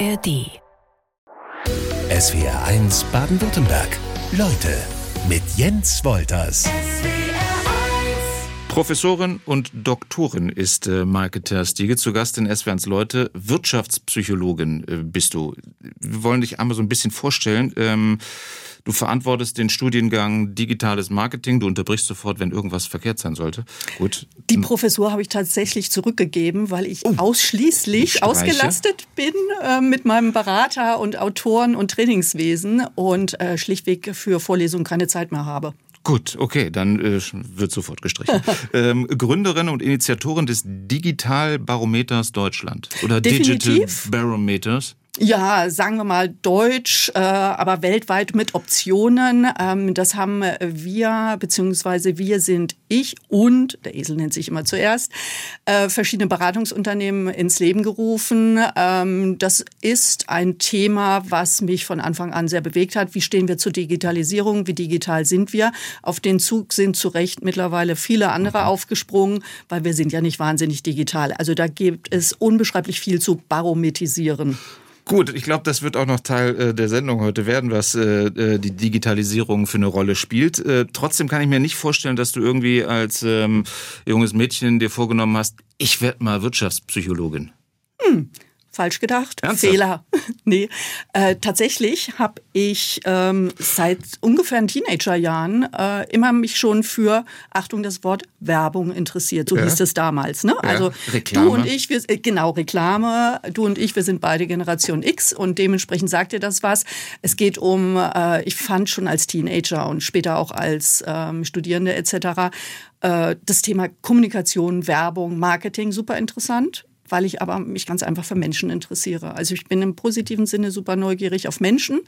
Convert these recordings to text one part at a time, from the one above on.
ARD. SWR 1 Baden-Württemberg. Leute mit Jens Wolters. Professorin und Doktorin ist äh, Maike Terstiege, zu Gast in SWR 1 Leute. Wirtschaftspsychologin äh, bist du. Wir wollen dich einmal so ein bisschen vorstellen. Ähm, Du verantwortest den Studiengang Digitales Marketing. Du unterbrichst sofort, wenn irgendwas verkehrt sein sollte. Gut. Die Professur habe ich tatsächlich zurückgegeben, weil ich oh, ausschließlich ausgelastet bin äh, mit meinem Berater und Autoren und Trainingswesen und äh, schlichtweg für Vorlesungen keine Zeit mehr habe. Gut, okay, dann äh, wird sofort gestrichen. ähm, Gründerin und Initiatorin des Digitalbarometers Deutschland oder Definitiv. Digital Barometers ja, sagen wir mal Deutsch, äh, aber weltweit mit Optionen. Ähm, das haben wir, beziehungsweise wir sind ich und, der Esel nennt sich immer zuerst, äh, verschiedene Beratungsunternehmen ins Leben gerufen. Ähm, das ist ein Thema, was mich von Anfang an sehr bewegt hat. Wie stehen wir zur Digitalisierung? Wie digital sind wir? Auf den Zug sind zu Recht mittlerweile viele andere mhm. aufgesprungen, weil wir sind ja nicht wahnsinnig digital. Also da gibt es unbeschreiblich viel zu barometisieren. Gut, ich glaube, das wird auch noch Teil äh, der Sendung heute werden, was äh, äh, die Digitalisierung für eine Rolle spielt. Äh, trotzdem kann ich mir nicht vorstellen, dass du irgendwie als ähm, junges Mädchen dir vorgenommen hast, ich werde mal Wirtschaftspsychologin. Hm. Falsch gedacht. Ernsthaft? Fehler. nee. Äh, tatsächlich habe ich ähm, seit ungefähr Teenagerjahren äh, immer mich schon für, Achtung, das Wort Werbung interessiert. So ja. hieß es damals. Ne? Ja. Also Reklame. du und ich, wir, äh, genau, Reklame, du und ich, wir sind beide Generation X und dementsprechend sagt dir das was. Es geht um, äh, ich fand schon als Teenager und später auch als ähm, Studierende etc. Äh, das Thema Kommunikation, Werbung, Marketing super interessant weil ich aber mich ganz einfach für Menschen interessiere. Also ich bin im positiven Sinne super neugierig auf Menschen,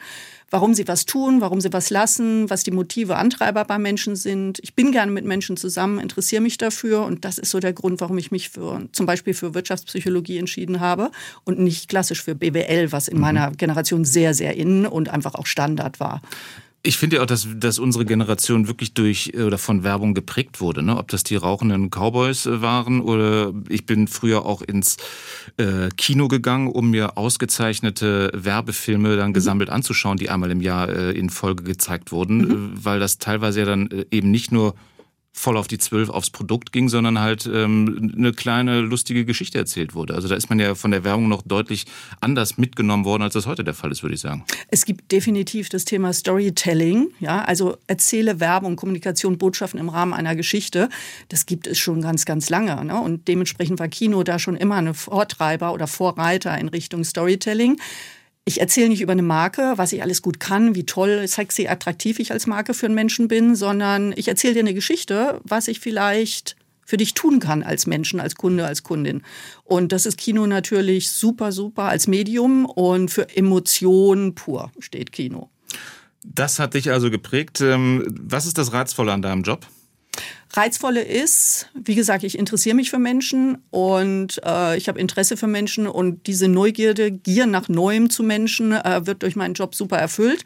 warum sie was tun, warum sie was lassen, was die Motive, Antreiber bei Menschen sind. Ich bin gerne mit Menschen zusammen, interessiere mich dafür und das ist so der Grund, warum ich mich für zum Beispiel für Wirtschaftspsychologie entschieden habe und nicht klassisch für BWL, was in mhm. meiner Generation sehr, sehr innen und einfach auch Standard war. Ich finde ja auch, dass, dass unsere Generation wirklich durch äh, oder von Werbung geprägt wurde. Ne? Ob das die rauchenden Cowboys äh, waren oder ich bin früher auch ins äh, Kino gegangen, um mir ausgezeichnete Werbefilme dann mhm. gesammelt anzuschauen, die einmal im Jahr äh, in Folge gezeigt wurden, mhm. Äh, weil das teilweise ja dann eben nicht nur voll auf die Zwölf aufs Produkt ging, sondern halt ähm, eine kleine lustige Geschichte erzählt wurde. Also da ist man ja von der Werbung noch deutlich anders mitgenommen worden, als das heute der Fall ist, würde ich sagen. Es gibt definitiv das Thema Storytelling, ja, also erzähle Werbung, Kommunikation, Botschaften im Rahmen einer Geschichte. Das gibt es schon ganz, ganz lange. Ne? Und dementsprechend war Kino da schon immer eine Vortreiber oder Vorreiter in Richtung Storytelling ich erzähle nicht über eine Marke, was ich alles gut kann, wie toll, sexy, attraktiv ich als Marke für einen Menschen bin, sondern ich erzähle dir eine Geschichte, was ich vielleicht für dich tun kann als Menschen, als Kunde, als Kundin. Und das ist Kino natürlich super, super als Medium und für Emotionen pur steht Kino. Das hat dich also geprägt. Ähm, was ist das Reizvolle an deinem Job? Reizvolle ist, wie gesagt, ich interessiere mich für Menschen und äh, ich habe Interesse für Menschen und diese Neugierde, Gier nach Neuem zu Menschen äh, wird durch meinen Job super erfüllt.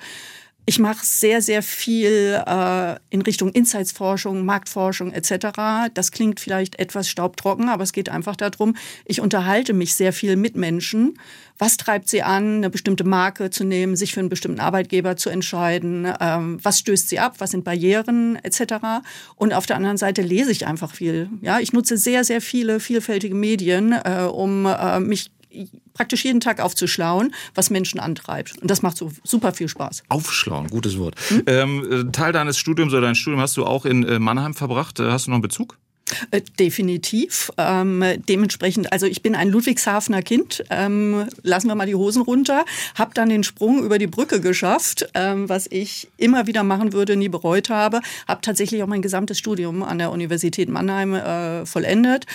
Ich mache sehr, sehr viel äh, in Richtung Insights-Forschung, Marktforschung etc. Das klingt vielleicht etwas staubtrocken, aber es geht einfach darum, ich unterhalte mich sehr viel mit Menschen. Was treibt sie an, eine bestimmte Marke zu nehmen, sich für einen bestimmten Arbeitgeber zu entscheiden? Ähm, was stößt sie ab? Was sind Barrieren etc. Und auf der anderen Seite lese ich einfach viel. Ja, ich nutze sehr, sehr viele vielfältige Medien, äh, um äh, mich praktisch jeden Tag aufzuschlauen, was Menschen antreibt. Und das macht so super viel Spaß. Aufschlauen, gutes Wort. Hm? Ähm, Teil deines Studiums oder dein Studium hast du auch in äh, Mannheim verbracht. Äh, hast du noch einen Bezug? Äh, definitiv. Ähm, dementsprechend, also ich bin ein Ludwigshafener Kind. Ähm, lassen wir mal die Hosen runter. Hab dann den Sprung über die Brücke geschafft, ähm, was ich immer wieder machen würde, nie bereut habe. Hab tatsächlich auch mein gesamtes Studium an der Universität Mannheim äh, vollendet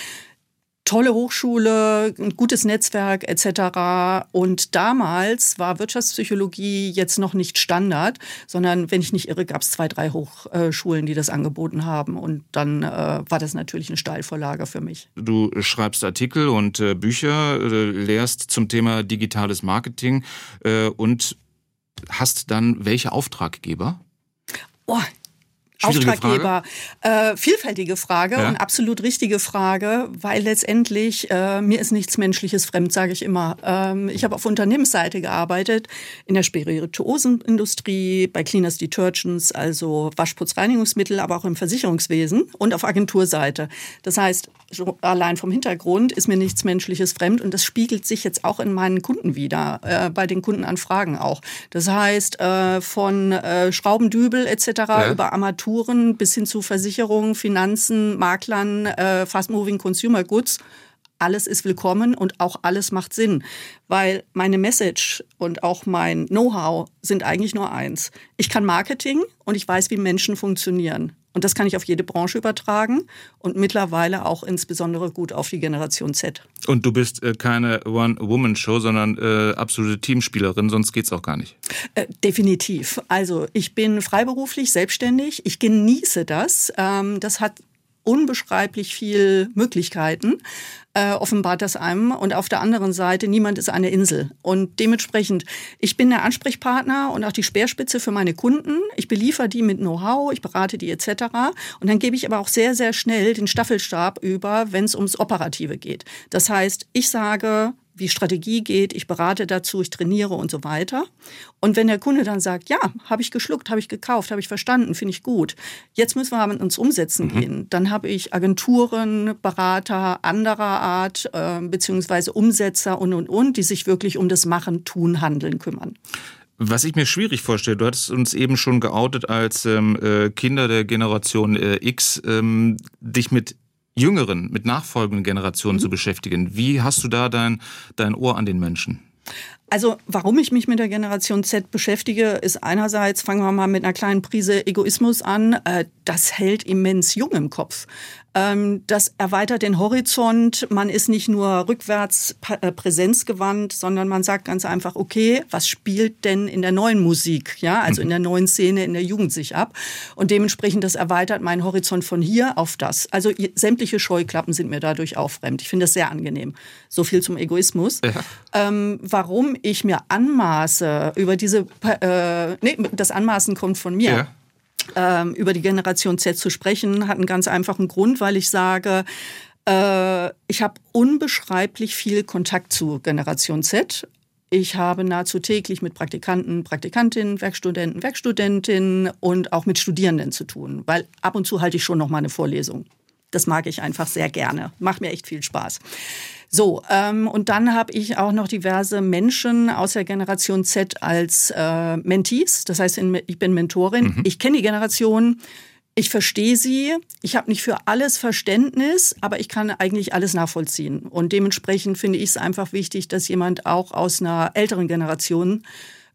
tolle Hochschule, ein gutes Netzwerk etc. Und damals war Wirtschaftspsychologie jetzt noch nicht Standard, sondern wenn ich nicht irre, gab es zwei, drei Hochschulen, die das angeboten haben. Und dann äh, war das natürlich eine Steilvorlage für mich. Du schreibst Artikel und äh, Bücher, äh, lehrst zum Thema digitales Marketing äh, und hast dann welche Auftraggeber? Oh, Auftraggeber. Frage? Äh, vielfältige Frage ja. und absolut richtige Frage, weil letztendlich äh, mir ist nichts Menschliches fremd, sage ich immer. Ähm, ich habe auf Unternehmensseite gearbeitet, in der Spirituosenindustrie, bei Cleaners Detergents, also Waschputzreinigungsmittel, aber auch im Versicherungswesen und auf Agenturseite. Das heißt, allein vom Hintergrund ist mir nichts Menschliches fremd und das spiegelt sich jetzt auch in meinen Kunden wieder, äh, bei den Kundenanfragen auch. Das heißt, äh, von äh, Schraubendübel etc. Ja. über Armaturen bis hin zu Versicherungen, Finanzen, Maklern, äh, Fast-Moving Consumer Goods alles ist willkommen und auch alles macht Sinn, weil meine Message und auch mein Know-how sind eigentlich nur eins. Ich kann Marketing und ich weiß, wie Menschen funktionieren. Und das kann ich auf jede Branche übertragen und mittlerweile auch insbesondere gut auf die Generation Z. Und du bist äh, keine One-Woman-Show, sondern äh, absolute Teamspielerin, sonst geht's auch gar nicht. Äh, definitiv. Also ich bin freiberuflich, selbstständig. Ich genieße das. Ähm, das hat unbeschreiblich viel Möglichkeiten äh, offenbart das einem. Und auf der anderen Seite, niemand ist eine Insel. Und dementsprechend, ich bin der Ansprechpartner und auch die Speerspitze für meine Kunden. Ich beliefer die mit Know-how, ich berate die etc. Und dann gebe ich aber auch sehr, sehr schnell den Staffelstab über, wenn es ums Operative geht. Das heißt, ich sage, wie Strategie geht, ich berate dazu, ich trainiere und so weiter. Und wenn der Kunde dann sagt, ja, habe ich geschluckt, habe ich gekauft, habe ich verstanden, finde ich gut, jetzt müssen wir mit uns umsetzen mhm. gehen, dann habe ich Agenturen, Berater anderer Art, äh, beziehungsweise Umsetzer und, und, und, die sich wirklich um das Machen, Tun, Handeln kümmern. Was ich mir schwierig vorstelle, du hattest uns eben schon geoutet als ähm, äh, Kinder der Generation äh, X, ähm, dich mit jüngeren, mit nachfolgenden Generationen mhm. zu beschäftigen. Wie hast du da dein, dein Ohr an den Menschen? Also warum ich mich mit der Generation Z beschäftige, ist einerseits, fangen wir mal mit einer kleinen Prise Egoismus an, äh, das hält immens jung im Kopf. Ähm, das erweitert den Horizont. Man ist nicht nur rückwärts äh, präsenzgewandt, sondern man sagt ganz einfach, okay, was spielt denn in der neuen Musik, ja, also in der neuen Szene, in der Jugend sich ab? Und dementsprechend, das erweitert meinen Horizont von hier auf das. Also sämtliche Scheuklappen sind mir dadurch auch fremd. Ich finde das sehr angenehm. So viel zum Egoismus. Ja. Ähm, warum ich mir anmaße, über diese, äh, nee, das Anmaßen kommt von mir. Ja ähm, über die Generation Z zu sprechen, hat einen ganz einfachen Grund, weil ich sage, äh, ich habe unbeschreiblich viel Kontakt zu Generation Z. Ich habe nahezu täglich mit Praktikanten, Praktikantinnen, Werkstudenten, Werkstudentinnen und auch mit Studierenden zu tun, weil ab und zu halte ich schon noch mal eine Vorlesung. Das mag ich einfach sehr gerne. Macht mir echt viel Spaß. So, ähm, und dann habe ich auch noch diverse Menschen aus der Generation Z als äh, Mentees. Das heißt, ich bin Mentorin. Mhm. Ich kenne die Generation. Ich verstehe sie. Ich habe nicht für alles Verständnis, aber ich kann eigentlich alles nachvollziehen. Und dementsprechend finde ich es einfach wichtig, dass jemand auch aus einer älteren Generation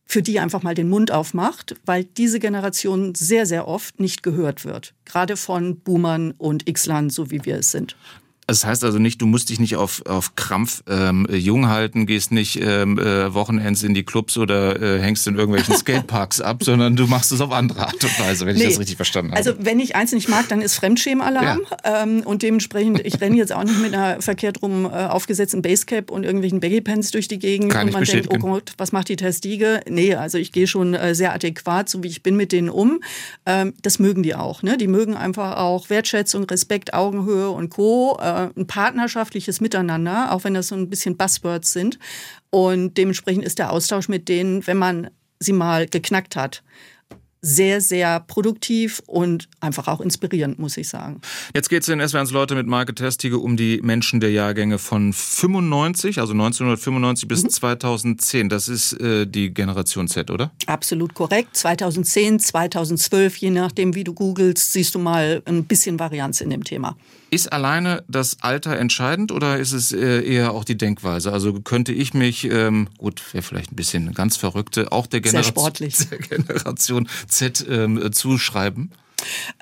für die einfach mal den Mund aufmacht, weil diese Generation sehr, sehr oft nicht gehört wird. Gerade von Boomern und X-Lern, so wie wir es sind. Das heißt also nicht, du musst dich nicht auf, auf Krampf ähm, jung halten, gehst nicht ähm, äh, Wochenends in die Clubs oder äh, hängst in irgendwelchen Skateparks ab, sondern du machst es auf andere Art und Weise, wenn nee. ich das richtig verstanden habe. Also wenn ich eins nicht mag, dann ist Fremdschämalarm ja. ähm, und dementsprechend, ich renne jetzt auch nicht mit einer verkehrt rum äh, aufgesetzten Basecap und irgendwelchen Baggy-Pants durch die Gegend Kann und man denkt, oh Gott, was macht die Testige? Nee, also ich gehe schon äh, sehr adäquat, so wie ich bin, mit denen um. Ähm, das mögen die auch. Ne? Die mögen einfach auch Wertschätzung, Respekt, Augenhöhe und Co., äh, ein partnerschaftliches Miteinander, auch wenn das so ein bisschen Buzzwords sind. Und dementsprechend ist der Austausch mit denen, wenn man sie mal geknackt hat, sehr, sehr produktiv und einfach auch inspirierend, muss ich sagen. Jetzt geht es in SWRs Leute mit Marke Testige um die Menschen der Jahrgänge von 95, also 1995 bis mhm. 2010. Das ist äh, die Generation Z, oder? Absolut korrekt. 2010, 2012, je nachdem, wie du googelst, siehst du mal ein bisschen Varianz in dem Thema. Ist alleine das Alter entscheidend oder ist es äh, eher auch die Denkweise? Also könnte ich mich, ähm, gut, wäre vielleicht ein bisschen ganz verrückte, auch der, Genera der Generation Z ähm, zuschreiben?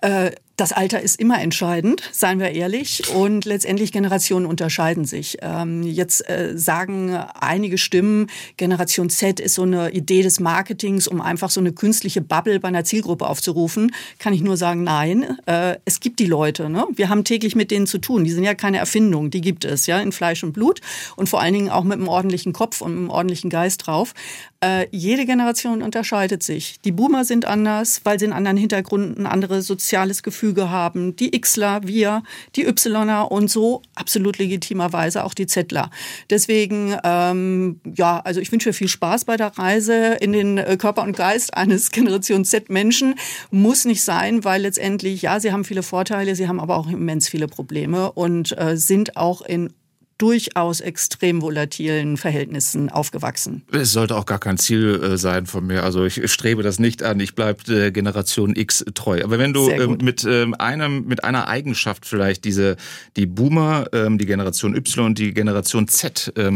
Äh, Das Alter ist immer entscheidend, seien wir ehrlich. Und letztendlich Generationen unterscheiden sich. Ähm, jetzt äh, sagen einige Stimmen, Generation Z ist so eine Idee des Marketings, um einfach so eine künstliche Bubble bei einer Zielgruppe aufzurufen. Kann ich nur sagen, nein. Äh, es gibt die Leute. Ne? Wir haben täglich mit denen zu tun. Die sind ja keine Erfindung, die gibt es ja in Fleisch und Blut und vor allen Dingen auch mit einem ordentlichen Kopf und einem ordentlichen Geist drauf. Äh, jede Generation unterscheidet sich. Die Boomer sind anders, weil sie einen anderen Hintergrund, ein anderes soziales Gefüge haben. Die Xler, wir, die Yler und so absolut legitimerweise auch die Zler. Deswegen, ähm, ja, also ich wünsche viel Spaß bei der Reise in den äh, Körper und Geist eines Generation Z-Menschen. Muss nicht sein, weil letztendlich, ja, sie haben viele Vorteile, sie haben aber auch immens viele Probleme und äh, sind auch in durchaus extrem volatilen Verhältnissen aufgewachsen. Es sollte auch gar kein Ziel äh, sein von mir. Also ich strebe das nicht an. Ich bleibe der Generation X treu. Aber wenn du ähm, mit ähm, einem mit einer Eigenschaft vielleicht diese die Boomer, ähm, die Generation Y und die Generation Z äh,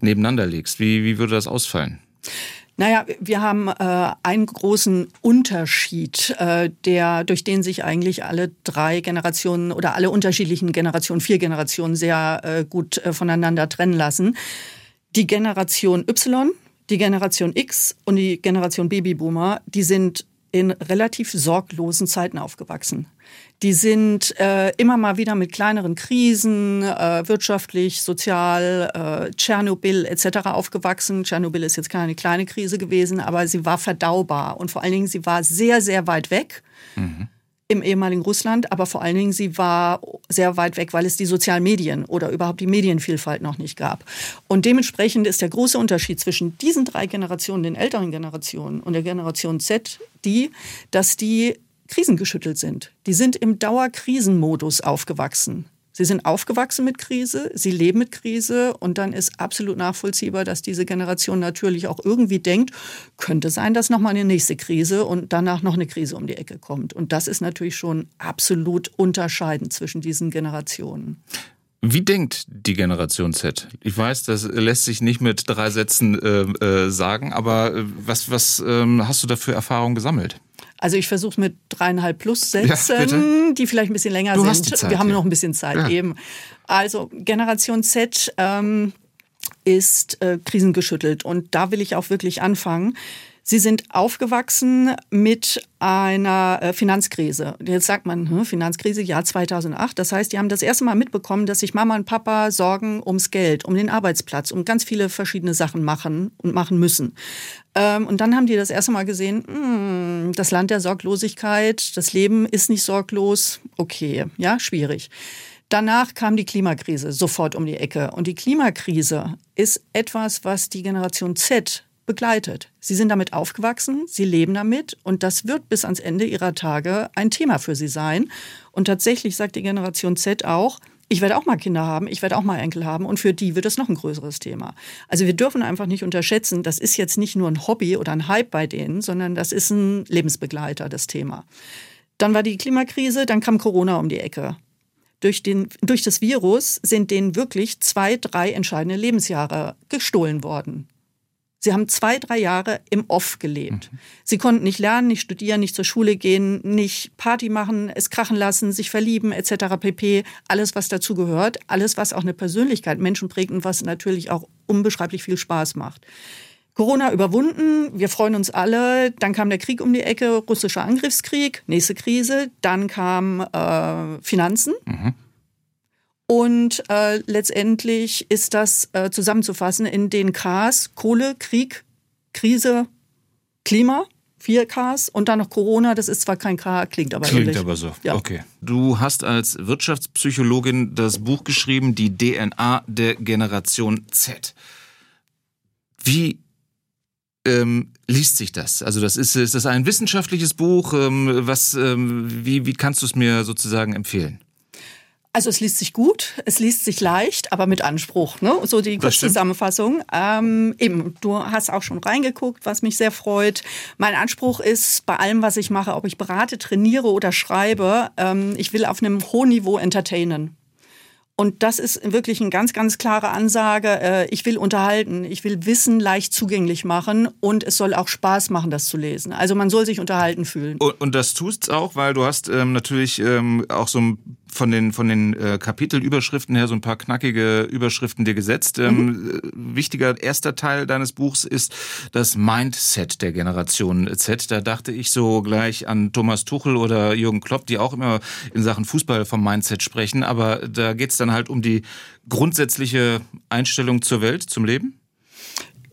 nebeneinander legst, wie wie würde das ausfallen? Naja, wir haben äh, einen großen Unterschied, äh, der, durch den sich eigentlich alle drei Generationen oder alle unterschiedlichen Generationen, vier Generationen sehr äh, gut äh, voneinander trennen lassen. Die Generation Y, die Generation X und die Generation Babyboomer, die sind in relativ sorglosen Zeiten aufgewachsen. Die sind äh, immer mal wieder mit kleineren Krisen, äh, wirtschaftlich, sozial, äh, Tschernobyl etc. aufgewachsen. Tschernobyl ist jetzt keine kleine Krise gewesen, aber sie war verdaubar und vor allen Dingen sie war sehr, sehr weit weg. Mhm. Im ehemaligen Russland, aber vor allen Dingen sie war sehr weit weg, weil es die sozialen Medien oder überhaupt die Medienvielfalt noch nicht gab. Und dementsprechend ist der große Unterschied zwischen diesen drei Generationen, den älteren Generationen und der Generation Z, die, dass die krisengeschüttelt sind. Die sind im Dauerkrisenmodus aufgewachsen. Sie sind aufgewachsen mit Krise, sie leben mit Krise und dann ist absolut nachvollziehbar, dass diese Generation natürlich auch irgendwie denkt, könnte sein, dass nochmal eine nächste Krise und danach noch eine Krise um die Ecke kommt. Und das ist natürlich schon absolut unterscheidend zwischen diesen Generationen. Wie denkt die Generation Z? Ich weiß, das lässt sich nicht mit drei Sätzen äh, äh, sagen, aber äh, was, was ähm, hast du da für Erfahrungen gesammelt? Also ich versuche mit dreieinhalb plus Sätzen, ja, die vielleicht ein bisschen länger du sind. Zeit, Wir haben ja. noch ein bisschen Zeit ja. eben. Also Generation Z ähm, ist äh, krisengeschüttelt und da will ich auch wirklich anfangen. Sie sind aufgewachsen mit einer äh, Finanzkrise. Jetzt sagt man, hm, Finanzkrise, Jahr 2008. Das heißt, die haben das erste Mal mitbekommen, dass sich Mama und Papa Sorgen ums Geld, um den Arbeitsplatz, um ganz viele verschiedene Sachen machen und machen müssen. Ähm, und dann haben die das erste Mal gesehen, hm, das Land der Sorglosigkeit, das Leben ist nicht sorglos. Okay, ja, schwierig. Danach kam die Klimakrise sofort um die Ecke. Und die Klimakrise ist etwas, was die Generation Z begleitet. Sie sind damit aufgewachsen, sie leben damit und das wird bis ans Ende ihrer Tage ein Thema für sie sein. Und tatsächlich sagt die Generation Z auch, ich werde auch mal Kinder haben, ich werde auch mal Enkel haben und für die wird es noch ein größeres Thema. Also wir dürfen einfach nicht unterschätzen, das ist jetzt nicht nur ein Hobby oder ein Hype bei denen, sondern das ist ein Lebensbegleiter, das Thema. Dann war die Klimakrise, dann kam Corona um die Ecke. Durch, den, durch das Virus sind denen wirklich zwei, drei entscheidende Lebensjahre gestohlen worden. Sie haben zwei, drei Jahre im Off gelebt. Sie konnten nicht lernen, nicht studieren, nicht zur Schule gehen, nicht Party machen, es krachen lassen, sich verlieben etc. pp. Alles, was dazu gehört, alles, was auch eine Persönlichkeit Menschen prägt und was natürlich auch unbeschreiblich viel Spaß macht. Corona überwunden, wir freuen uns alle. Dann kam der Krieg um die Ecke, russischer Angriffskrieg, nächste Krise. Dann kam äh, Finanzen. Mhm. Und äh, letztendlich ist das äh, zusammenzufassen in den Ks, Kohle, Krieg, Krise, Klima, vier Ks und dann noch Corona, das ist zwar kein K, klingt aber Klingt ähnlich. aber so, ja. okay. Du hast als Wirtschaftspsychologin das Buch geschrieben, die DNA der Generation Z. Wie ähm, liest sich das? Also das ist, ist das ein wissenschaftliches Buch? Ähm, was, ähm, wie, wie kannst du es mir sozusagen empfehlen? Also es liest sich gut, es liest sich leicht, aber mit Anspruch. Ne? So die Kurzzusammenfassung. Ähm, eben, du hast auch schon reingeguckt, was mich sehr freut. Mein Anspruch ist bei allem, was ich mache, ob ich berate, trainiere oder schreibe, ähm, ich will auf einem hohen Niveau entertainen. Und das ist wirklich eine ganz, ganz klare Ansage. Äh, ich will unterhalten, ich will Wissen leicht zugänglich machen und es soll auch Spaß machen, das zu lesen. Also man soll sich unterhalten fühlen. Und, und das tust auch, weil du hast ähm, natürlich ähm, auch so ein von den von den äh, Kapitelüberschriften her so ein paar knackige Überschriften dir gesetzt. Ähm, mhm. Wichtiger erster Teil deines Buchs ist das Mindset der Generation Z. Da dachte ich so gleich an Thomas Tuchel oder Jürgen Klopp, die auch immer in Sachen Fußball vom Mindset sprechen. Aber da geht's dann halt um die grundsätzliche Einstellung zur Welt, zum Leben.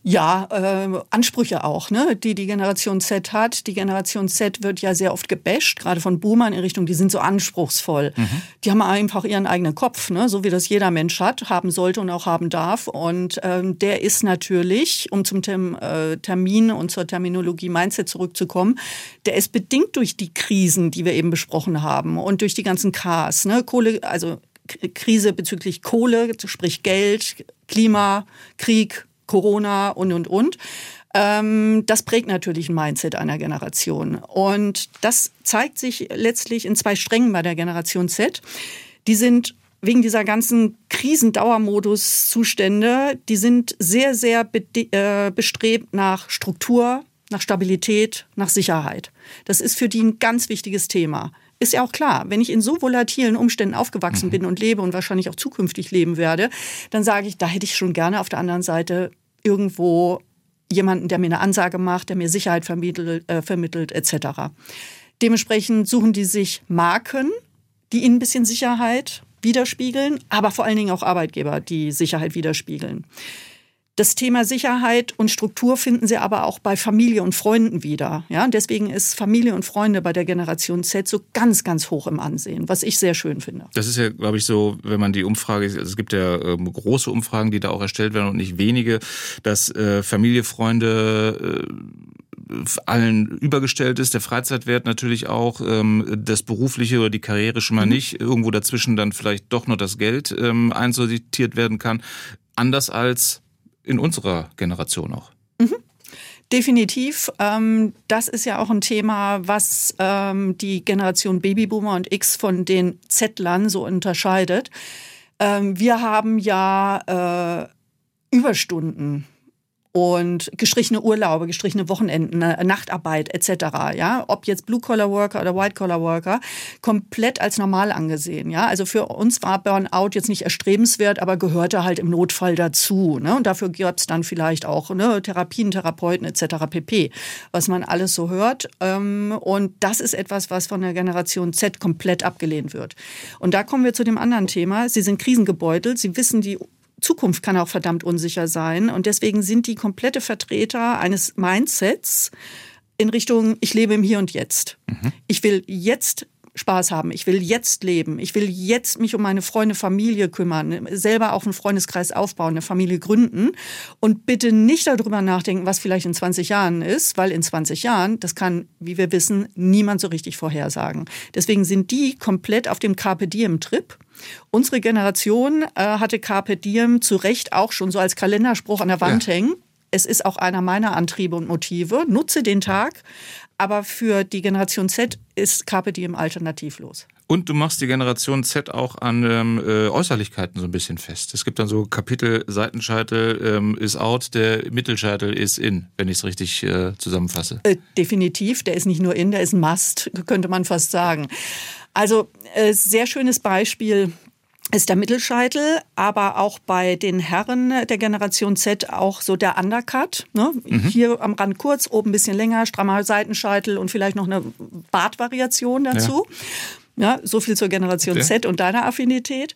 Ja, äh, Ansprüche auch, ne, die die Generation Z hat. Die Generation Z wird ja sehr oft gebasht, gerade von Boomern in Richtung, die sind so anspruchsvoll. Mhm. Die haben einfach ihren eigenen Kopf, ne, so wie das jeder Mensch hat, haben sollte und auch haben darf. Und ähm, der ist natürlich, um zum Term, äh, Termin und zur Terminologie Mindset zurückzukommen, der ist bedingt durch die Krisen, die wir eben besprochen haben und durch die ganzen Ks, ne, Kohle, also Krise bezüglich Kohle, sprich Geld, Klima, Krieg, Corona und, und, und. Ähm, das prägt natürlich ein Mindset einer Generation. Und das zeigt sich letztlich in zwei Strängen bei der Generation Z. Die sind wegen dieser ganzen Krisendauermodus-Zustände, die sind sehr, sehr äh, bestrebt nach Struktur, nach Stabilität, nach Sicherheit. Das ist für die ein ganz wichtiges Thema. Ist ja auch klar, wenn ich in so volatilen Umständen aufgewachsen mhm. bin und lebe und wahrscheinlich auch zukünftig leben werde, dann sage ich, da hätte ich schon gerne auf der anderen Seite irgendwo jemanden, der mir eine Ansage macht, der mir Sicherheit vermittelt, äh, vermittelt etc. Dementsprechend suchen die sich Marken, die ihnen ein bisschen Sicherheit widerspiegeln, aber vor allen Dingen auch Arbeitgeber, die Sicherheit widerspiegeln. Das Thema Sicherheit und Struktur finden Sie aber auch bei Familie und Freunden wieder. Ja, deswegen ist Familie und Freunde bei der Generation Z so ganz, ganz hoch im Ansehen, was ich sehr schön finde. Das ist ja, glaube ich, so, wenn man die Umfrage, also es gibt ja äh, große Umfragen, die da auch erstellt werden und nicht wenige, dass äh, Familie, Freunde, äh, allen übergestellt ist, der Freizeitwert natürlich auch, ähm, das berufliche oder die Karriere schon mal mhm. nicht, irgendwo dazwischen dann vielleicht doch nur das Geld ähm, einsortiert werden kann. Anders als in unserer Generation auch. Mhm. Definitiv. Ähm, das ist ja auch ein Thema, was ähm, die Generation Babyboomer und X von den Z-Lern so unterscheidet. Ähm, wir haben ja äh, Überstunden und gestrichene Urlaube, gestrichene Wochenenden, äh, Nachtarbeit etc. Ja, ob jetzt Blue Collar Worker oder White Collar Worker, komplett als normal angesehen. Ja, also für uns war Burnout jetzt nicht erstrebenswert, aber gehörte halt im Notfall dazu. Ne? Und dafür gab es dann vielleicht auch ne, Therapien, Therapeuten etc. pp. Was man alles so hört. Ähm, und das ist etwas, was von der Generation Z komplett abgelehnt wird. Und da kommen wir zu dem anderen Thema. Sie sind krisengebeutelt. Sie wissen die Zukunft kann auch verdammt unsicher sein. Und deswegen sind die komplette Vertreter eines Mindsets in Richtung, ich lebe im Hier und Jetzt. Mhm. Ich will jetzt Spaß haben. Ich will jetzt leben. Ich will jetzt mich um meine Freunde, Familie kümmern, selber auch einen Freundeskreis aufbauen, eine Familie gründen und bitte nicht darüber nachdenken, was vielleicht in 20 Jahren ist, weil in 20 Jahren, das kann, wie wir wissen, niemand so richtig vorhersagen. Deswegen sind die komplett auf dem Carpe Diem Trip. Unsere Generation äh, hatte Carpe Diem zu Recht auch schon so als Kalenderspruch an der Wand ja. hängen. Es ist auch einer meiner Antriebe und Motive. Nutze den Tag, aber für die Generation Z ist Carpe Diem alternativlos. Und du machst die Generation Z auch an ähm, äh, Äußerlichkeiten so ein bisschen fest. Es gibt dann so Kapitel, Seitenscheitel ähm, ist out, der Mittelscheitel ist in, wenn ich es richtig äh, zusammenfasse. Äh, definitiv, der ist nicht nur in, der ist ein Must, könnte man fast sagen. Also äh, sehr schönes Beispiel ist der Mittelscheitel, aber auch bei den Herren der Generation Z auch so der Undercut. Ne? Mhm. Hier am Rand kurz, oben ein bisschen länger, strammer Seitenscheitel und vielleicht noch eine Bartvariation dazu. Ja. ja so viel zur Generation okay. Z und deiner Affinität.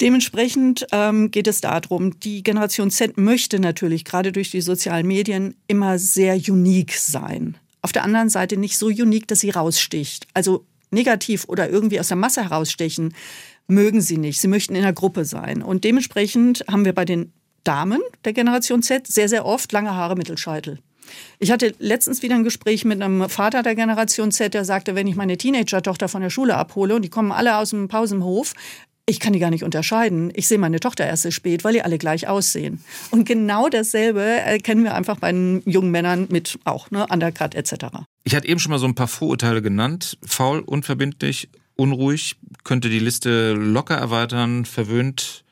Dementsprechend ähm, geht es darum, die Generation Z möchte natürlich gerade durch die sozialen Medien immer sehr unique sein. Auf der anderen Seite nicht so unique, dass sie raussticht. Also negativ oder irgendwie aus der Masse herausstechen mögen sie nicht. Sie möchten in der Gruppe sein. Und dementsprechend haben wir bei den Damen der Generation Z sehr, sehr oft lange Haare, Mittelscheitel. Ich hatte letztens wieder ein Gespräch mit einem Vater der Generation Z, der sagte, wenn ich meine Teenager-Tochter von der Schule abhole und die kommen alle aus dem Pausenhof, ich kann die gar nicht unterscheiden. Ich sehe meine Tochter erst so spät, weil die alle gleich aussehen. Und genau dasselbe erkennen wir einfach bei den jungen Männern mit auch, ne, Undercut etc. Ich hatte eben schon mal so ein paar Vorurteile genannt. Faul, unverbindlich, unruhig, könnte die Liste locker erweitern, verwöhnt,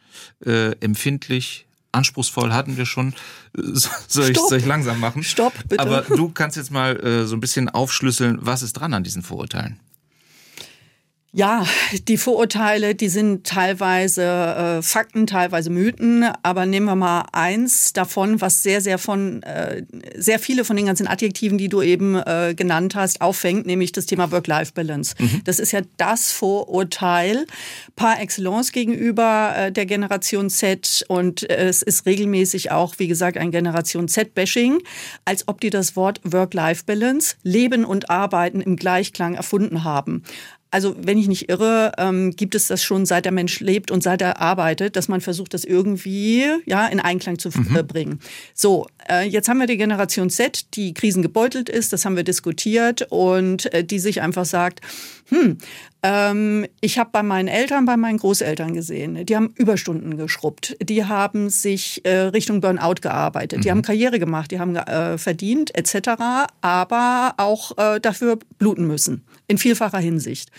äh, empfindlich, anspruchsvoll hatten wir schon. Soll ich, soll ich langsam machen? Stopp, bitte. Aber du kannst jetzt mal äh, so ein bisschen aufschlüsseln, was ist dran an diesen Vorurteilen? Ja, die Vorurteile, die sind teilweise äh, Fakten, teilweise Mythen, aber nehmen wir mal eins davon, was sehr, sehr von äh, sehr viele von den ganzen Adjektiven, die du eben äh, genannt hast, auffängt, nämlich das Thema Work-Life-Balance. Mhm. Das ist ja das Vorurteil par excellence gegenüber äh, der Generation Z und es ist regelmäßig auch, wie gesagt, ein Generation Z-Bashing, als ob die das Wort Work-Life-Balance, Leben und Arbeiten im Gleichklang erfunden haben also wenn ich nicht irre, ähm, gibt es das schon seit der Mensch lebt und seit er arbeitet, dass man versucht, das irgendwie ja in Einklang zu mhm. bringen. So, äh, jetzt haben wir die Generation Z, die krisengebeutelt ist, das haben wir diskutiert und äh, die sich einfach sagt, hm, ähm, ich habe bei meinen Eltern, bei meinen Großeltern gesehen, die haben Überstunden geschrubbt, die haben sich äh, Richtung Burnout gearbeitet, mhm. die haben Karriere gemacht, die haben äh, verdient etc., aber auch äh, dafür bluten müssen, in vielfacher Hinsicht.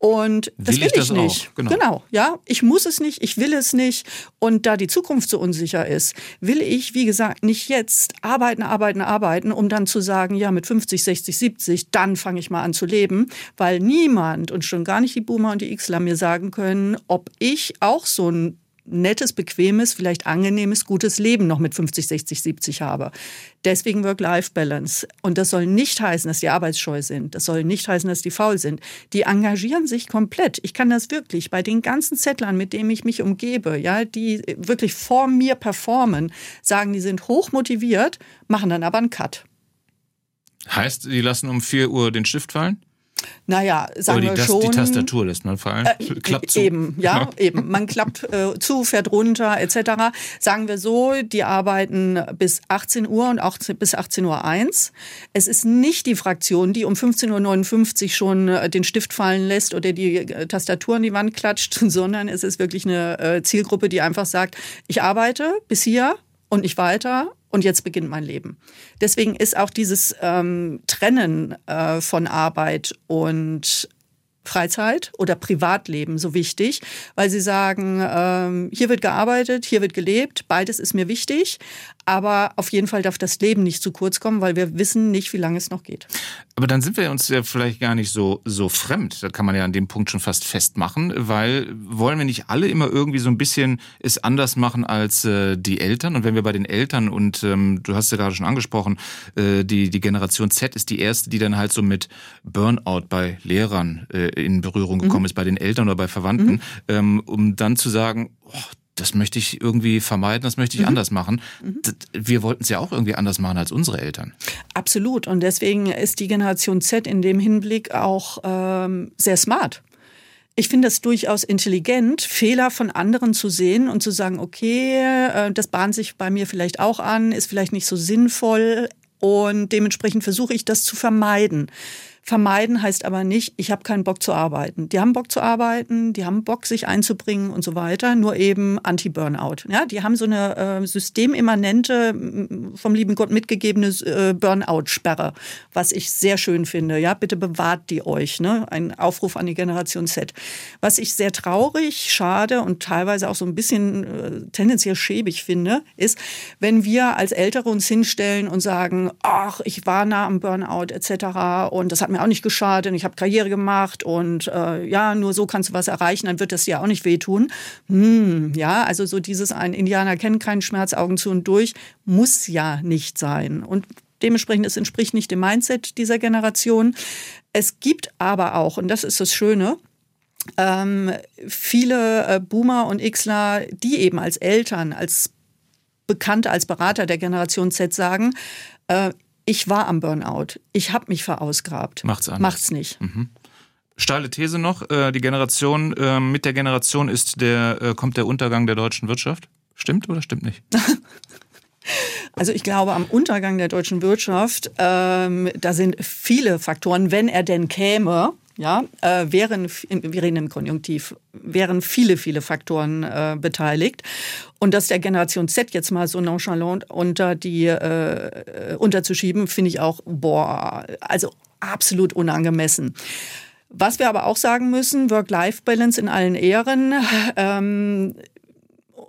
Und das will, will ich, ich nicht. Genau. genau. ja. Ich muss es nicht, ich will es nicht. Und da die Zukunft so unsicher ist, will ich, wie gesagt, nicht jetzt arbeiten, arbeiten, arbeiten, um dann zu sagen, ja, mit 50, 60, 70, dann fange ich mal an zu leben, weil niemand und schon gar nicht die Boomer und die Xler mir sagen können, ob ich auch so ein nettes, bequemes, vielleicht angenehmes, gutes Leben noch mit 50, 60, 70 habe. Deswegen Work-Life-Balance. Und das soll nicht heißen, dass die arbeitsscheu sind. Das soll nicht heißen, dass die faul sind. Die engagieren sich komplett. Ich kann das wirklich bei den ganzen Zettlern, mit denen ich mich umgebe, ja, die wirklich vor mir performen, sagen, die sind hoch motiviert, machen dann aber einen Cut. Heißt, die lassen um 4 Uhr den Stift fallen? Naja, sagen die, wir schon. Die Tastatur lässt man fallen. Äh, klappt zu. Eben, ja, eben. Man klappt äh, zu, fährt runter, etc. Sagen wir so, die arbeiten bis 18 Uhr und auch bis 18 Uhr 1. Es ist nicht die Fraktion, die um 15.59 Uhr schon äh, den Stift fallen lässt oder die äh, Tastatur an die Wand klatscht, sondern es ist wirklich eine äh, Zielgruppe, die einfach sagt, ich arbeite bis hier und nicht weiter und jetzt beginnt mein Leben. Deswegen ist auch dieses ähm, Trennen äh, von Arbeit und Freizeit oder Privatleben so wichtig, weil sie sagen, ähm, hier wird gearbeitet, hier wird gelebt, beides ist mir wichtig, aber auf jeden Fall darf das Leben nicht zu kurz kommen, weil wir wissen nicht, wie lange es noch geht. Aber dann sind wir uns ja vielleicht gar nicht so, so fremd. Da kann man ja an dem Punkt schon fast festmachen, weil wollen wir nicht alle immer irgendwie so ein bisschen es anders machen als äh, die Eltern? Und wenn wir bei den Eltern und ähm, du hast ja gerade schon angesprochen, äh, die, die Generation Z ist die erste, die dann halt so mit Burnout bei Lehrern äh, in Berührung gekommen mhm. ist, bei den Eltern oder bei Verwandten, mhm. ähm, um dann zu sagen, oh, das möchte ich irgendwie vermeiden, das möchte ich mhm. anders machen. Mhm. Wir wollten es ja auch irgendwie anders machen als unsere Eltern. Absolut. Und deswegen ist die Generation Z in dem Hinblick auch ähm, sehr smart. Ich finde es durchaus intelligent, Fehler von anderen zu sehen und zu sagen, okay, äh, das bahnt sich bei mir vielleicht auch an, ist vielleicht nicht so sinnvoll und dementsprechend versuche ich das zu vermeiden. Vermeiden heißt aber nicht, ich habe keinen Bock zu arbeiten. Die haben Bock zu arbeiten, die haben Bock, sich einzubringen und so weiter, nur eben Anti-Burnout. Ja, die haben so eine äh, systemimmanente, vom lieben Gott mitgegebene äh, Burnout-Sperre, was ich sehr schön finde. Ja, bitte bewahrt die euch. Ne? Ein Aufruf an die Generation Z. Was ich sehr traurig, schade und teilweise auch so ein bisschen äh, tendenziell schäbig finde, ist, wenn wir als Ältere uns hinstellen und sagen, ach, ich war nah am Burnout etc. und das hat mir mir auch nicht geschadet ich habe Karriere gemacht und äh, ja, nur so kannst du was erreichen, dann wird das dir auch nicht wehtun. Hm, ja, also so dieses ein Indianer kennt keinen Schmerz, Augen zu und durch, muss ja nicht sein. Und dementsprechend, es entspricht nicht dem Mindset dieser Generation. Es gibt aber auch, und das ist das Schöne, ähm, viele äh, Boomer und Xler, die eben als Eltern, als Bekannte, als Berater der Generation Z sagen, äh, ich war am Burnout. Ich habe mich verausgrabt. Macht's anders. Macht's nicht. Mhm. Steile These noch, äh, die Generation, äh, mit der Generation ist der, äh, kommt der Untergang der deutschen Wirtschaft. Stimmt oder stimmt nicht? Also ich glaube, am Untergang der deutschen Wirtschaft, ähm, da sind viele Faktoren, wenn er denn käme, ja, äh, wären, wir reden im Konjunktiv, wären viele, viele Faktoren äh, beteiligt. Und das der Generation Z jetzt mal so nonchalant unter die äh, unterzuschieben, finde ich auch, boah, also absolut unangemessen. Was wir aber auch sagen müssen, Work-Life-Balance in allen Ehren. Ähm,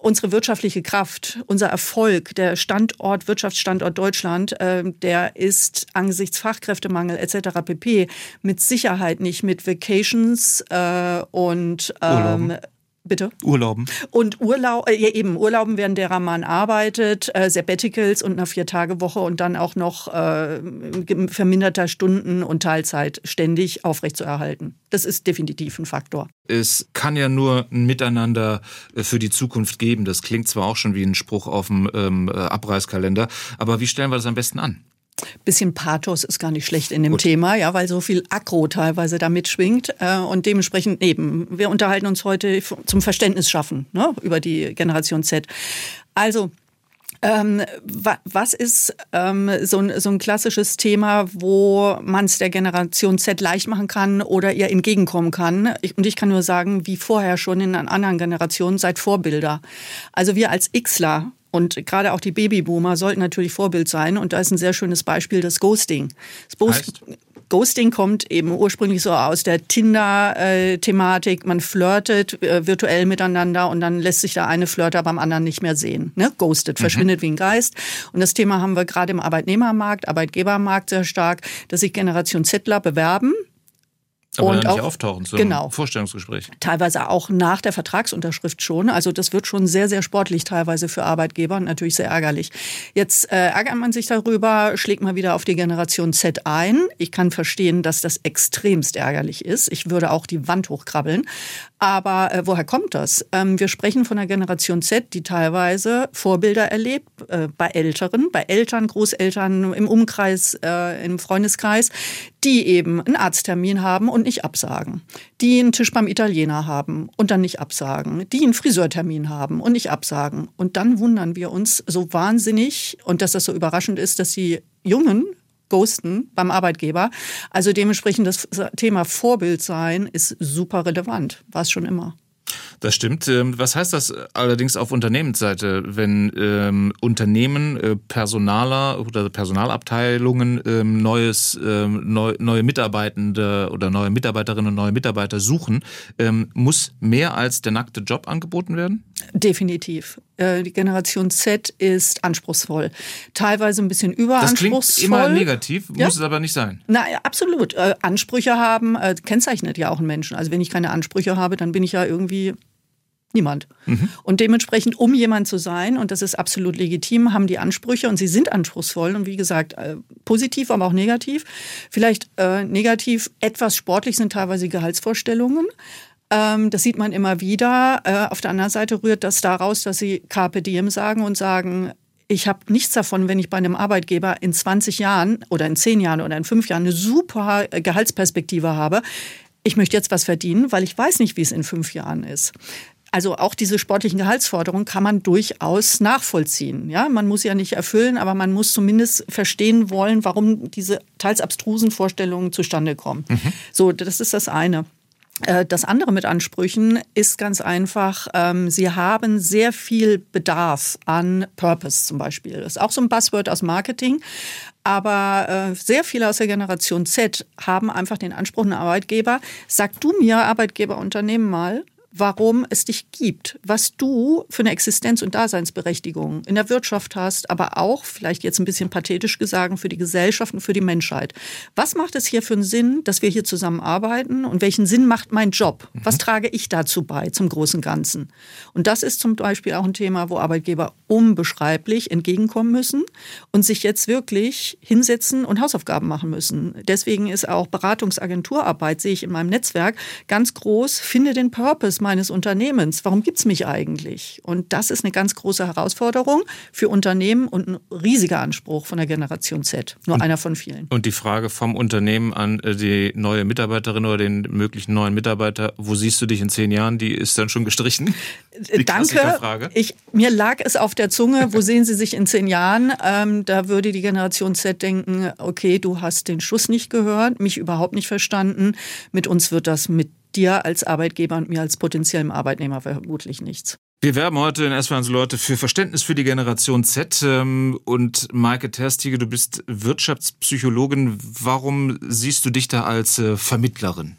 unsere wirtschaftliche Kraft, unser Erfolg, der Standort, Wirtschaftsstandort Deutschland, äh, der ist angesichts Fachkräftemangel etc. pp. mit Sicherheit nicht mit Vacations äh, und ähm, Bitte? Urlauben. Und Urlaub, äh, eben Urlauben, während derer man arbeitet, äh, Sabbaticals und eine Vier-Tage-Woche und dann auch noch äh, verminderter Stunden und Teilzeit ständig aufrechtzuerhalten. Das ist definitiv ein Faktor. Es kann ja nur ein Miteinander äh, für die Zukunft geben. Das klingt zwar auch schon wie ein Spruch auf dem ähm, äh, Abreißkalender, aber wie stellen wir das am besten an? Bisschen Pathos ist gar nicht schlecht in dem Gut. Thema, ja, weil so viel Aggro teilweise da mitschwingt. Äh, und dementsprechend eben, wir unterhalten uns heute zum Verständnis schaffen ne, über die Generation Z. Also, ähm, was ist ähm, so, ein, so ein klassisches Thema, wo man es der Generation Z leicht machen kann oder ihr entgegenkommen kann? Ich, und ich kann nur sagen, wie vorher schon in anderen Generationen, seid Vorbilder. Also wir als Xler und gerade auch die Babyboomer sollten natürlich Vorbild sein. Und da ist ein sehr schönes Beispiel das Ghosting. Das heißt? Ghosting kommt eben ursprünglich so aus der Tinder-Thematik. Man flirtet äh, virtuell miteinander und dann lässt sich der eine Flirter beim anderen nicht mehr sehen. Ne? Ghostet, mhm. verschwindet wie ein Geist. Und das Thema haben wir gerade im Arbeitnehmermarkt, Arbeitgebermarkt sehr stark, dass sich Generation Zettler bewerben aber und nicht auch, auftauchen zum genau, Vorstellungsgespräch. Teilweise auch nach der Vertragsunterschrift schon. Also das wird schon sehr, sehr sportlich teilweise für Arbeitgeber und natürlich sehr ärgerlich. Jetzt äh, ärgert man sich darüber, schlägt mal wieder auf die Generation Z ein. Ich kann verstehen, dass das extremst ärgerlich ist. Ich würde auch die Wand hochkrabbeln. Aber äh, woher kommt das? Ähm, wir sprechen von der Generation Z, die teilweise Vorbilder erlebt äh, bei Älteren, bei Eltern, Großeltern im Umkreis, äh, im Freundeskreis, die eben einen Arzttermin haben und nicht absagen, die einen Tisch beim Italiener haben und dann nicht absagen, die einen Friseurtermin haben und nicht absagen. Und dann wundern wir uns so wahnsinnig und dass das so überraschend ist, dass die Jungen ghosten beim Arbeitgeber. Also dementsprechend das Thema Vorbild sein ist super relevant, war es schon immer. Das stimmt. Ähm, was heißt das allerdings auf Unternehmensseite, wenn ähm, Unternehmen, äh, Personaler oder Personalabteilungen ähm, neues, ähm, neu, neue Mitarbeitende oder neue Mitarbeiterinnen und neue Mitarbeiter suchen, ähm, muss mehr als der nackte Job angeboten werden? Definitiv. Äh, die Generation Z ist anspruchsvoll. Teilweise ein bisschen überanspruchsvoll. Das klingt immer negativ, muss es aber nicht sein. Na, absolut. Äh, Ansprüche haben äh, kennzeichnet ja auch einen Menschen. Also wenn ich keine Ansprüche habe, dann bin ich ja irgendwie Niemand. Mhm. Und dementsprechend, um jemand zu sein, und das ist absolut legitim, haben die Ansprüche und sie sind anspruchsvoll und wie gesagt, äh, positiv, aber auch negativ. Vielleicht äh, negativ, etwas sportlich sind teilweise Gehaltsvorstellungen. Ähm, das sieht man immer wieder. Äh, auf der anderen Seite rührt das daraus, dass sie Carpe Diem sagen und sagen, ich habe nichts davon, wenn ich bei einem Arbeitgeber in 20 Jahren oder in 10 Jahren oder in 5 Jahren eine super Gehaltsperspektive habe. Ich möchte jetzt was verdienen, weil ich weiß nicht, wie es in fünf Jahren ist also auch diese sportlichen Gehaltsforderungen kann man durchaus nachvollziehen. Ja, man muss ja nicht erfüllen, aber man muss zumindest verstehen wollen, warum diese teils abstrusen Vorstellungen zustande kommen. Mhm. So, das ist das eine. Äh, das andere mit Ansprüchen ist ganz einfach, ähm, sie haben sehr viel Bedarf an Purpose zum Beispiel. Das ist auch so ein Buzzword aus Marketing. Aber äh, sehr viele aus der Generation Z haben einfach den Anspruch, ein Arbeitgeber, sag du mir, Arbeitgeber, Unternehmen mal, warum es dich gibt, was du für eine Existenz- und Daseinsberechtigung in der Wirtschaft hast, aber auch, vielleicht jetzt ein bisschen pathetisch gesagt, für die Gesellschaft und für die Menschheit. Was macht es hier für einen Sinn, dass wir hier zusammenarbeiten und welchen Sinn macht mein Job? Mhm. Was trage ich dazu bei zum großen Ganzen? Und das ist zum Beispiel auch ein Thema, wo Arbeitgeber unbeschreiblich entgegenkommen müssen und sich jetzt wirklich hinsetzen und Hausaufgaben machen müssen. Deswegen ist auch Beratungsagenturarbeit, sehe ich in meinem Netzwerk, ganz groß, finde den Purpose meines Unternehmens? Warum gibt es mich eigentlich? Und das ist eine ganz große Herausforderung für Unternehmen und ein riesiger Anspruch von der Generation Z. Nur und, einer von vielen. Und die Frage vom Unternehmen an äh, die neue Mitarbeiterin oder den möglichen neuen Mitarbeiter, wo siehst du dich in zehn Jahren? Die ist dann schon gestrichen. Die Danke. Ich, mir lag es auf der Zunge. Wo sehen Sie sich in zehn Jahren? Ähm, da würde die Generation Z denken, okay, du hast den Schuss nicht gehört, mich überhaupt nicht verstanden. Mit uns wird das mit dir als Arbeitgeber und mir als potenziellem Arbeitnehmer vermutlich nichts. Wir werben heute in S1 Leute für Verständnis für die Generation Z. Ähm, und Maike Terstige, du bist Wirtschaftspsychologin. Warum siehst du dich da als äh, Vermittlerin?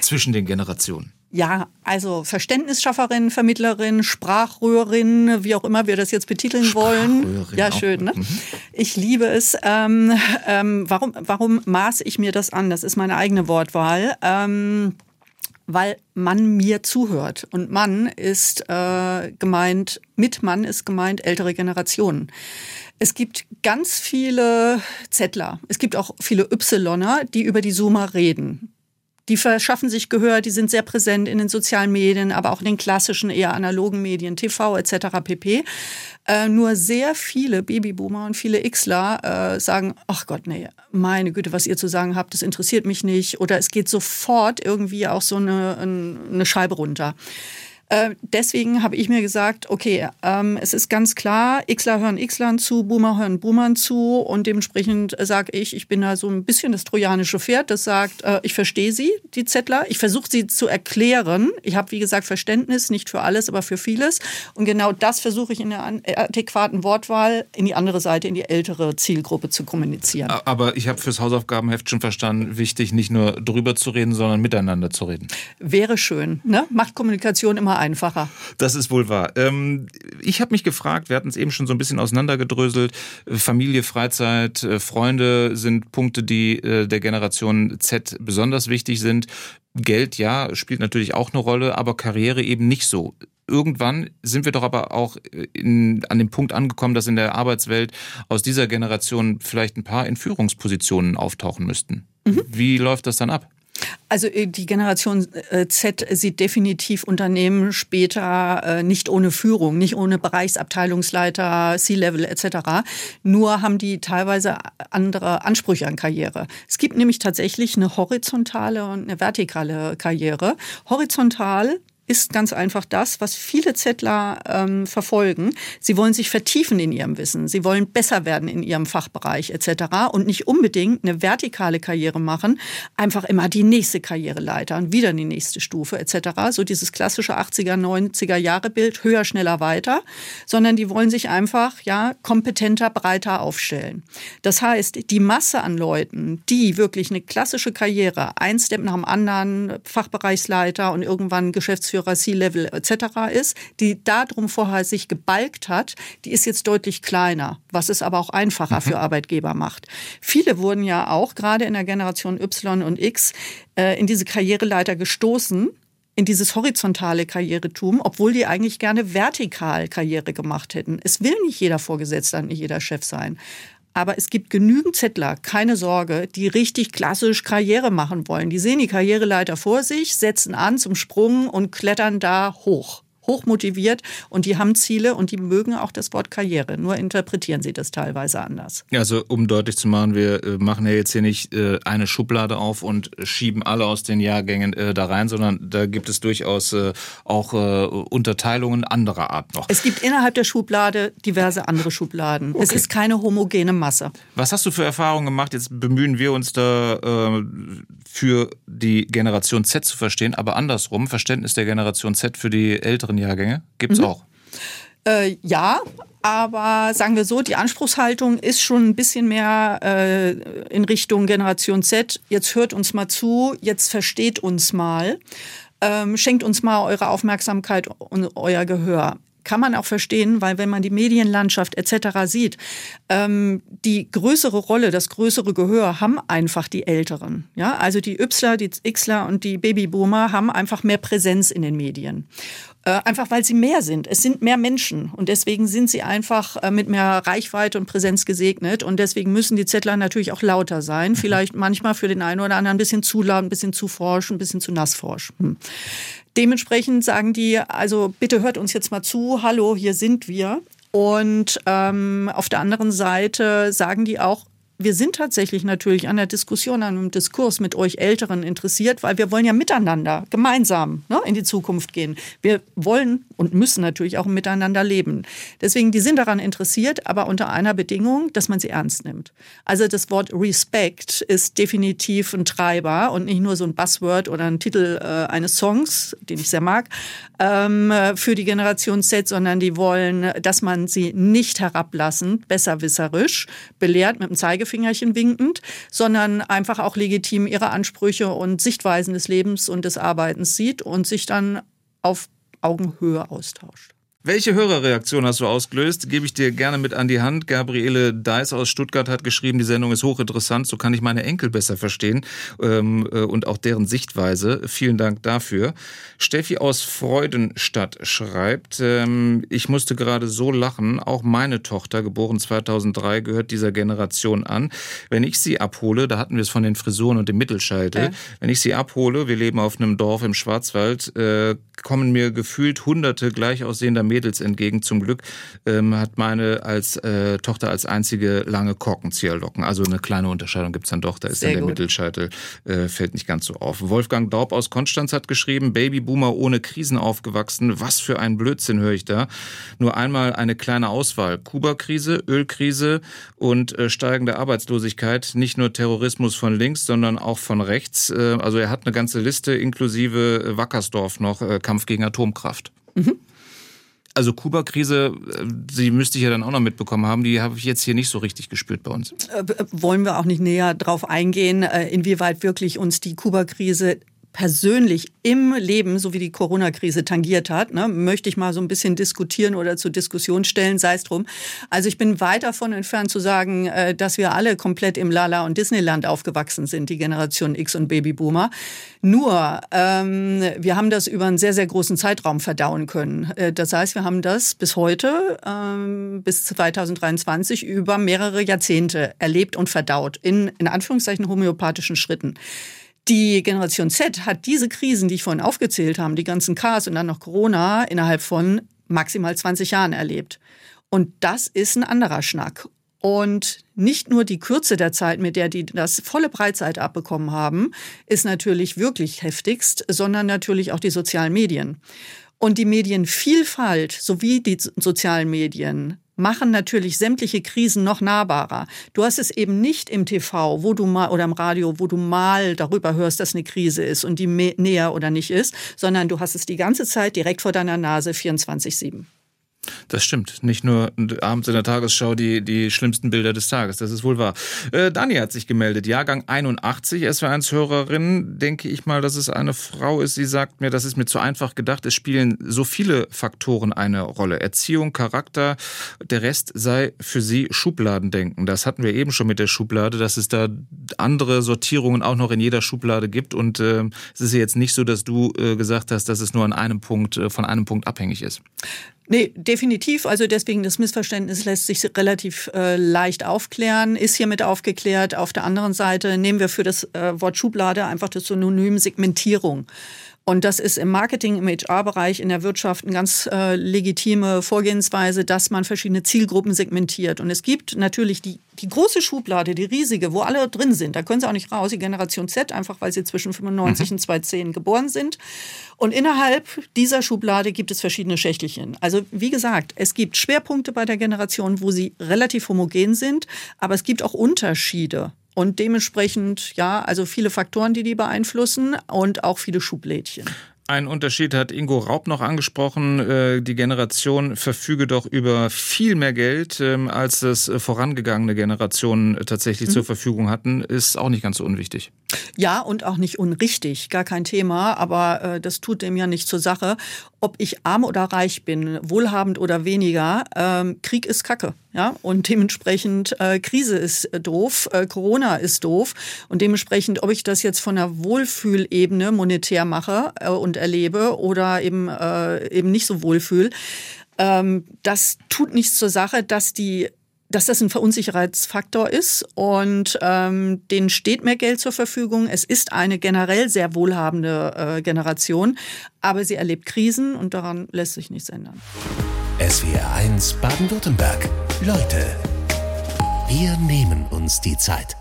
Zwischen den Generationen. Ja, also Verständnisschafferin, Vermittlerin, Sprachröhrerin, wie auch immer wir das jetzt betiteln wollen. Ja, schön. Ne? Mhm. Ich liebe es. Ähm, ähm, warum, warum maße ich mir das an? Das ist meine eigene Wortwahl. Ähm, weil man mir zuhört. Und Mann ist äh, gemeint, mit Mann ist gemeint ältere Generationen. Es gibt ganz viele Zettler. Es gibt auch viele Ypsiloner, die über die Zoomer reden. Die verschaffen sich Gehör, die sind sehr präsent in den sozialen Medien, aber auch in den klassischen, eher analogen Medien, TV etc. pp. Äh, nur sehr viele Babyboomer und viele Xler äh, sagen, ach Gott, nee, meine Güte, was ihr zu sagen habt, das interessiert mich nicht. Oder es geht sofort irgendwie auch so eine, eine Scheibe runter. Äh, deswegen habe ich mir gesagt, okay, ähm, es ist ganz klar, Xler hören Xlern zu, Boomer hören Boomern zu und dementsprechend sage ich, ich bin da so ein bisschen das trojanische Pferd, das sagt, äh, ich verstehe sie, die Zettler, ich versuche sie zu erklären. Ich habe, wie gesagt, Verständnis, nicht für alles, aber für vieles. Und genau das versuche ich in der adäquaten Wortwahl in die andere Seite, in die ältere Zielgruppe zu kommunizieren. Aber ich habe fürs Hausaufgabenheft schon verstanden, wichtig, nicht nur drüber zu reden, sondern miteinander zu reden. Wäre schön. Ne? Macht Kommunikation immer einfacher. Das ist wohl wahr. Ähm, ich habe mich gefragt, wir hatten es eben schon so ein bisschen auseinandergedröselt. Familie, Freizeit, äh, Freunde sind Punkte, die äh, der Generation Z besonders wichtig sind. Geld, ja, spielt natürlich auch eine Rolle, aber Karriere eben nicht so. Irgendwann sind wir doch aber auch in, an dem Punkt angekommen, dass in der Arbeitswelt aus dieser Generation vielleicht ein paar in Führungspositionen auftauchen müssten. Mhm. Wie läuft das dann ab? Also äh, die Generation äh, Z sieht definitiv Unternehmen später äh, nicht ohne Führung, nicht ohne Bereichsabteilungsleiter, C-Level etc. Nur haben die teilweise andere Ansprüche an Karriere. Es gibt nämlich tatsächlich eine horizontale und eine vertikale Karriere. Horizontal ist ganz einfach das, was viele Zettler ähm, verfolgen. Sie wollen sich vertiefen in ihrem Wissen. Sie wollen besser werden in ihrem Fachbereich etc. und nicht unbedingt eine vertikale Karriere machen, einfach immer die nächste Karriereleiter und wieder die nächste Stufe etc. So dieses klassische 80er, 90er Jahre Bild, höher, schneller, weiter, sondern die wollen sich einfach ja kompetenter, breiter aufstellen. Das heißt, die Masse an Leuten, die wirklich eine klassische Karriere, ein Step nach dem anderen, Fachbereichsleiter und irgendwann Geschäftsführer C-Level etc. ist, die darum vorher sich gebalgt hat, die ist jetzt deutlich kleiner, was es aber auch einfacher mhm. für Arbeitgeber macht. Viele wurden ja auch gerade in der Generation Y und X äh, in diese Karriereleiter gestoßen, in dieses horizontale Karrieretum, obwohl die eigentlich gerne vertikal Karriere gemacht hätten. Es will nicht jeder Vorgesetzter, nicht jeder Chef sein. Aber es gibt genügend Zettler, keine Sorge, die richtig klassisch Karriere machen wollen. Die sehen die Karriereleiter vor sich, setzen an zum Sprung und klettern da hoch hochmotiviert und die haben Ziele und die mögen auch das Wort Karriere. Nur interpretieren sie das teilweise anders. Also um deutlich zu machen, wir äh, machen ja jetzt hier nicht äh, eine Schublade auf und schieben alle aus den Jahrgängen äh, da rein, sondern da gibt es durchaus auch Unterteilungen anderer Art noch. Es gibt innerhalb der Schublade diverse andere Schubladen. Okay. Es ist keine homogene Masse. Was hast du für Erfahrungen gemacht? Jetzt bemühen wir uns da für die Generation Z zu verstehen, aber andersrum, Verständnis der Generation Z für die älteren Jahrgänge gibt es mhm. auch. Äh, ja, aber sagen wir so, die Anspruchshaltung ist schon ein bisschen mehr äh, in Richtung Generation Z. Jetzt hört uns mal zu, jetzt versteht uns mal. Ähm, schenkt uns mal eure Aufmerksamkeit und euer Gehör kann man auch verstehen, weil wenn man die Medienlandschaft etc. sieht, ähm, die größere Rolle, das größere Gehör haben einfach die Älteren. Ja, also die Ypsler, die Xler und die Babyboomer haben einfach mehr Präsenz in den Medien. Äh, einfach weil sie mehr sind. Es sind mehr Menschen und deswegen sind sie einfach äh, mit mehr Reichweite und Präsenz gesegnet und deswegen müssen die Zettler natürlich auch lauter sein. Mhm. Vielleicht manchmal für den einen oder anderen ein bisschen zu laut, ein bisschen zu forsch, ein bisschen zu nassforsch. Hm. Dementsprechend sagen die, also bitte hört uns jetzt mal zu, hallo, hier sind wir. Und ähm, auf der anderen Seite sagen die auch, wir sind tatsächlich natürlich an der Diskussion, an einem Diskurs mit euch Älteren interessiert, weil wir wollen ja miteinander, gemeinsam ne, in die Zukunft gehen. Wir wollen und müssen natürlich auch miteinander leben. Deswegen, die sind daran interessiert, aber unter einer Bedingung, dass man sie ernst nimmt. Also das Wort Respect ist definitiv ein Treiber und nicht nur so ein Buzzword oder ein Titel äh, eines Songs, den ich sehr mag, ähm, für die Generation Z, sondern die wollen, dass man sie nicht herablassend, besserwisserisch belehrt mit dem Zeigefinger Zeigefingerchen winkend, sondern einfach auch legitim ihre Ansprüche und Sichtweisen des Lebens und des Arbeitens sieht und sich dann auf Augenhöhe austauscht. Welche Hörerreaktion hast du ausgelöst? Gebe ich dir gerne mit an die Hand. Gabriele Deis aus Stuttgart hat geschrieben, die Sendung ist hochinteressant, so kann ich meine Enkel besser verstehen ähm, äh, und auch deren Sichtweise. Vielen Dank dafür. Steffi aus Freudenstadt schreibt, ähm, ich musste gerade so lachen, auch meine Tochter, geboren 2003, gehört dieser Generation an. Wenn ich sie abhole, da hatten wir es von den Frisuren und dem Mittelscheitel, äh. wenn ich sie abhole, wir leben auf einem Dorf im Schwarzwald, äh, kommen mir gefühlt hunderte gleich aussehender Mädels entgegen. Zum Glück ähm, hat meine als äh, Tochter als einzige lange Korkenzieherlocken. Also eine kleine Unterscheidung gibt's dann doch. Da ist Sehr dann der gut. Mittelscheitel, äh, fällt nicht ganz so auf. Wolfgang Daub aus Konstanz hat geschrieben, Babyboomer ohne Krisen aufgewachsen. Was für ein Blödsinn höre ich da. Nur einmal eine kleine Auswahl. Kuba-Krise, Ölkrise und äh, steigende Arbeitslosigkeit. Nicht nur Terrorismus von links, sondern auch von rechts. Äh, also er hat eine ganze Liste inklusive Wackersdorf noch, äh, Kampf gegen Atomkraft. Mhm. Also Kuba-Krise, äh, sie müsste ich ja dann auch noch mitbekommen haben, die habe ich jetzt hier nicht so richtig gespürt bei uns. Äh, wollen wir auch nicht näher drauf eingehen, äh, inwieweit wirklich uns die Kuba-Krise persönlich im Leben, so wie die Corona-Krise tangiert hat, ne, möchte ich mal so ein bisschen diskutieren oder zur Diskussion stellen, sei es drum. Also ich bin weit davon entfernt zu sagen, äh, dass wir alle komplett im Lala und Disneyland aufgewachsen sind, die Generation X und Babyboomer. Nur, ähm, wir haben das über einen sehr, sehr großen Zeitraum verdauen können. Äh, das heißt, wir haben das bis heute, ähm, bis 2023, über mehrere Jahrzehnte erlebt und verdaut, in, in Anführungszeichen homöopathischen Schritten. Die Generation Z hat diese Krisen, die ich vorhin aufgezählt habe, die ganzen Cars und dann noch Corona, innerhalb von maximal 20 Jahren erlebt. Und das ist ein anderer Schnack. Und nicht nur die Kürze der Zeit, mit der die das volle Breitseite abbekommen haben, ist natürlich wirklich heftigst, sondern natürlich auch die sozialen Medien. Und die Medienvielfalt sowie die sozialen Medien machen natürlich sämtliche Krisen noch nahbarer. Du hast es eben nicht im TV, wo du mal oder im Radio, wo du mal darüber hörst, dass eine Krise ist und die näher oder nicht ist, sondern du hast es die ganze Zeit direkt vor deiner Nase 24/7. Das stimmt. Nicht nur abends in der Tagesschau die, die schlimmsten Bilder des Tages. Das ist wohl wahr. Äh, Dani hat sich gemeldet. Jahrgang 81, SW1-Hörerin. Denke ich mal, dass es eine Frau ist. Sie sagt mir, das ist mir zu einfach gedacht. Es spielen so viele Faktoren eine Rolle. Erziehung, Charakter. Der Rest sei für sie Schubladendenken. Das hatten wir eben schon mit der Schublade, dass es da andere Sortierungen auch noch in jeder Schublade gibt. Und äh, es ist jetzt nicht so, dass du äh, gesagt hast, dass es nur an einem Punkt, äh, von einem Punkt abhängig ist. Nee. Also deswegen das Missverständnis lässt sich relativ äh, leicht aufklären, ist hiermit aufgeklärt. Auf der anderen Seite nehmen wir für das äh, Wort Schublade einfach das Synonym Segmentierung. Und das ist im Marketing, im HR-Bereich, in der Wirtschaft eine ganz äh, legitime Vorgehensweise, dass man verschiedene Zielgruppen segmentiert. Und es gibt natürlich die, die große Schublade, die riesige, wo alle drin sind. Da können sie auch nicht raus, die Generation Z, einfach weil sie zwischen 95 mhm. und 2010 geboren sind. Und innerhalb dieser Schublade gibt es verschiedene Schächtelchen. Also wie gesagt, es gibt Schwerpunkte bei der Generation, wo sie relativ homogen sind, aber es gibt auch Unterschiede. Und dementsprechend, ja, also viele Faktoren, die die beeinflussen und auch viele Schublädchen. Ein Unterschied hat Ingo Raub noch angesprochen. Äh, die Generation verfüge doch über viel mehr Geld, ähm, als es vorangegangene Generationen tatsächlich mhm. zur Verfügung hatten. Ist auch nicht ganz so unwichtig. Ja, und auch nicht unrichtig, gar kein Thema, aber äh, das tut dem ja nicht zur Sache. Ob ich arm oder reich bin, wohlhabend oder weniger, ähm, Krieg ist Kacke. Ja, und dementsprechend äh, Krise ist doof, äh, Corona ist doof und dementsprechend, ob ich das jetzt von der Wohlfühlebene monetär mache äh, und erlebe oder eben äh, eben nicht so wohlfühl, ähm, das tut nichts zur Sache, dass die dass das ein Verunsicherheitsfaktor ist und ähm, denen steht mehr Geld zur Verfügung. Es ist eine generell sehr wohlhabende äh, Generation, aber sie erlebt Krisen und daran lässt sich nichts ändern. SWR 1 Baden-Württemberg. Leute, wir nehmen uns die Zeit.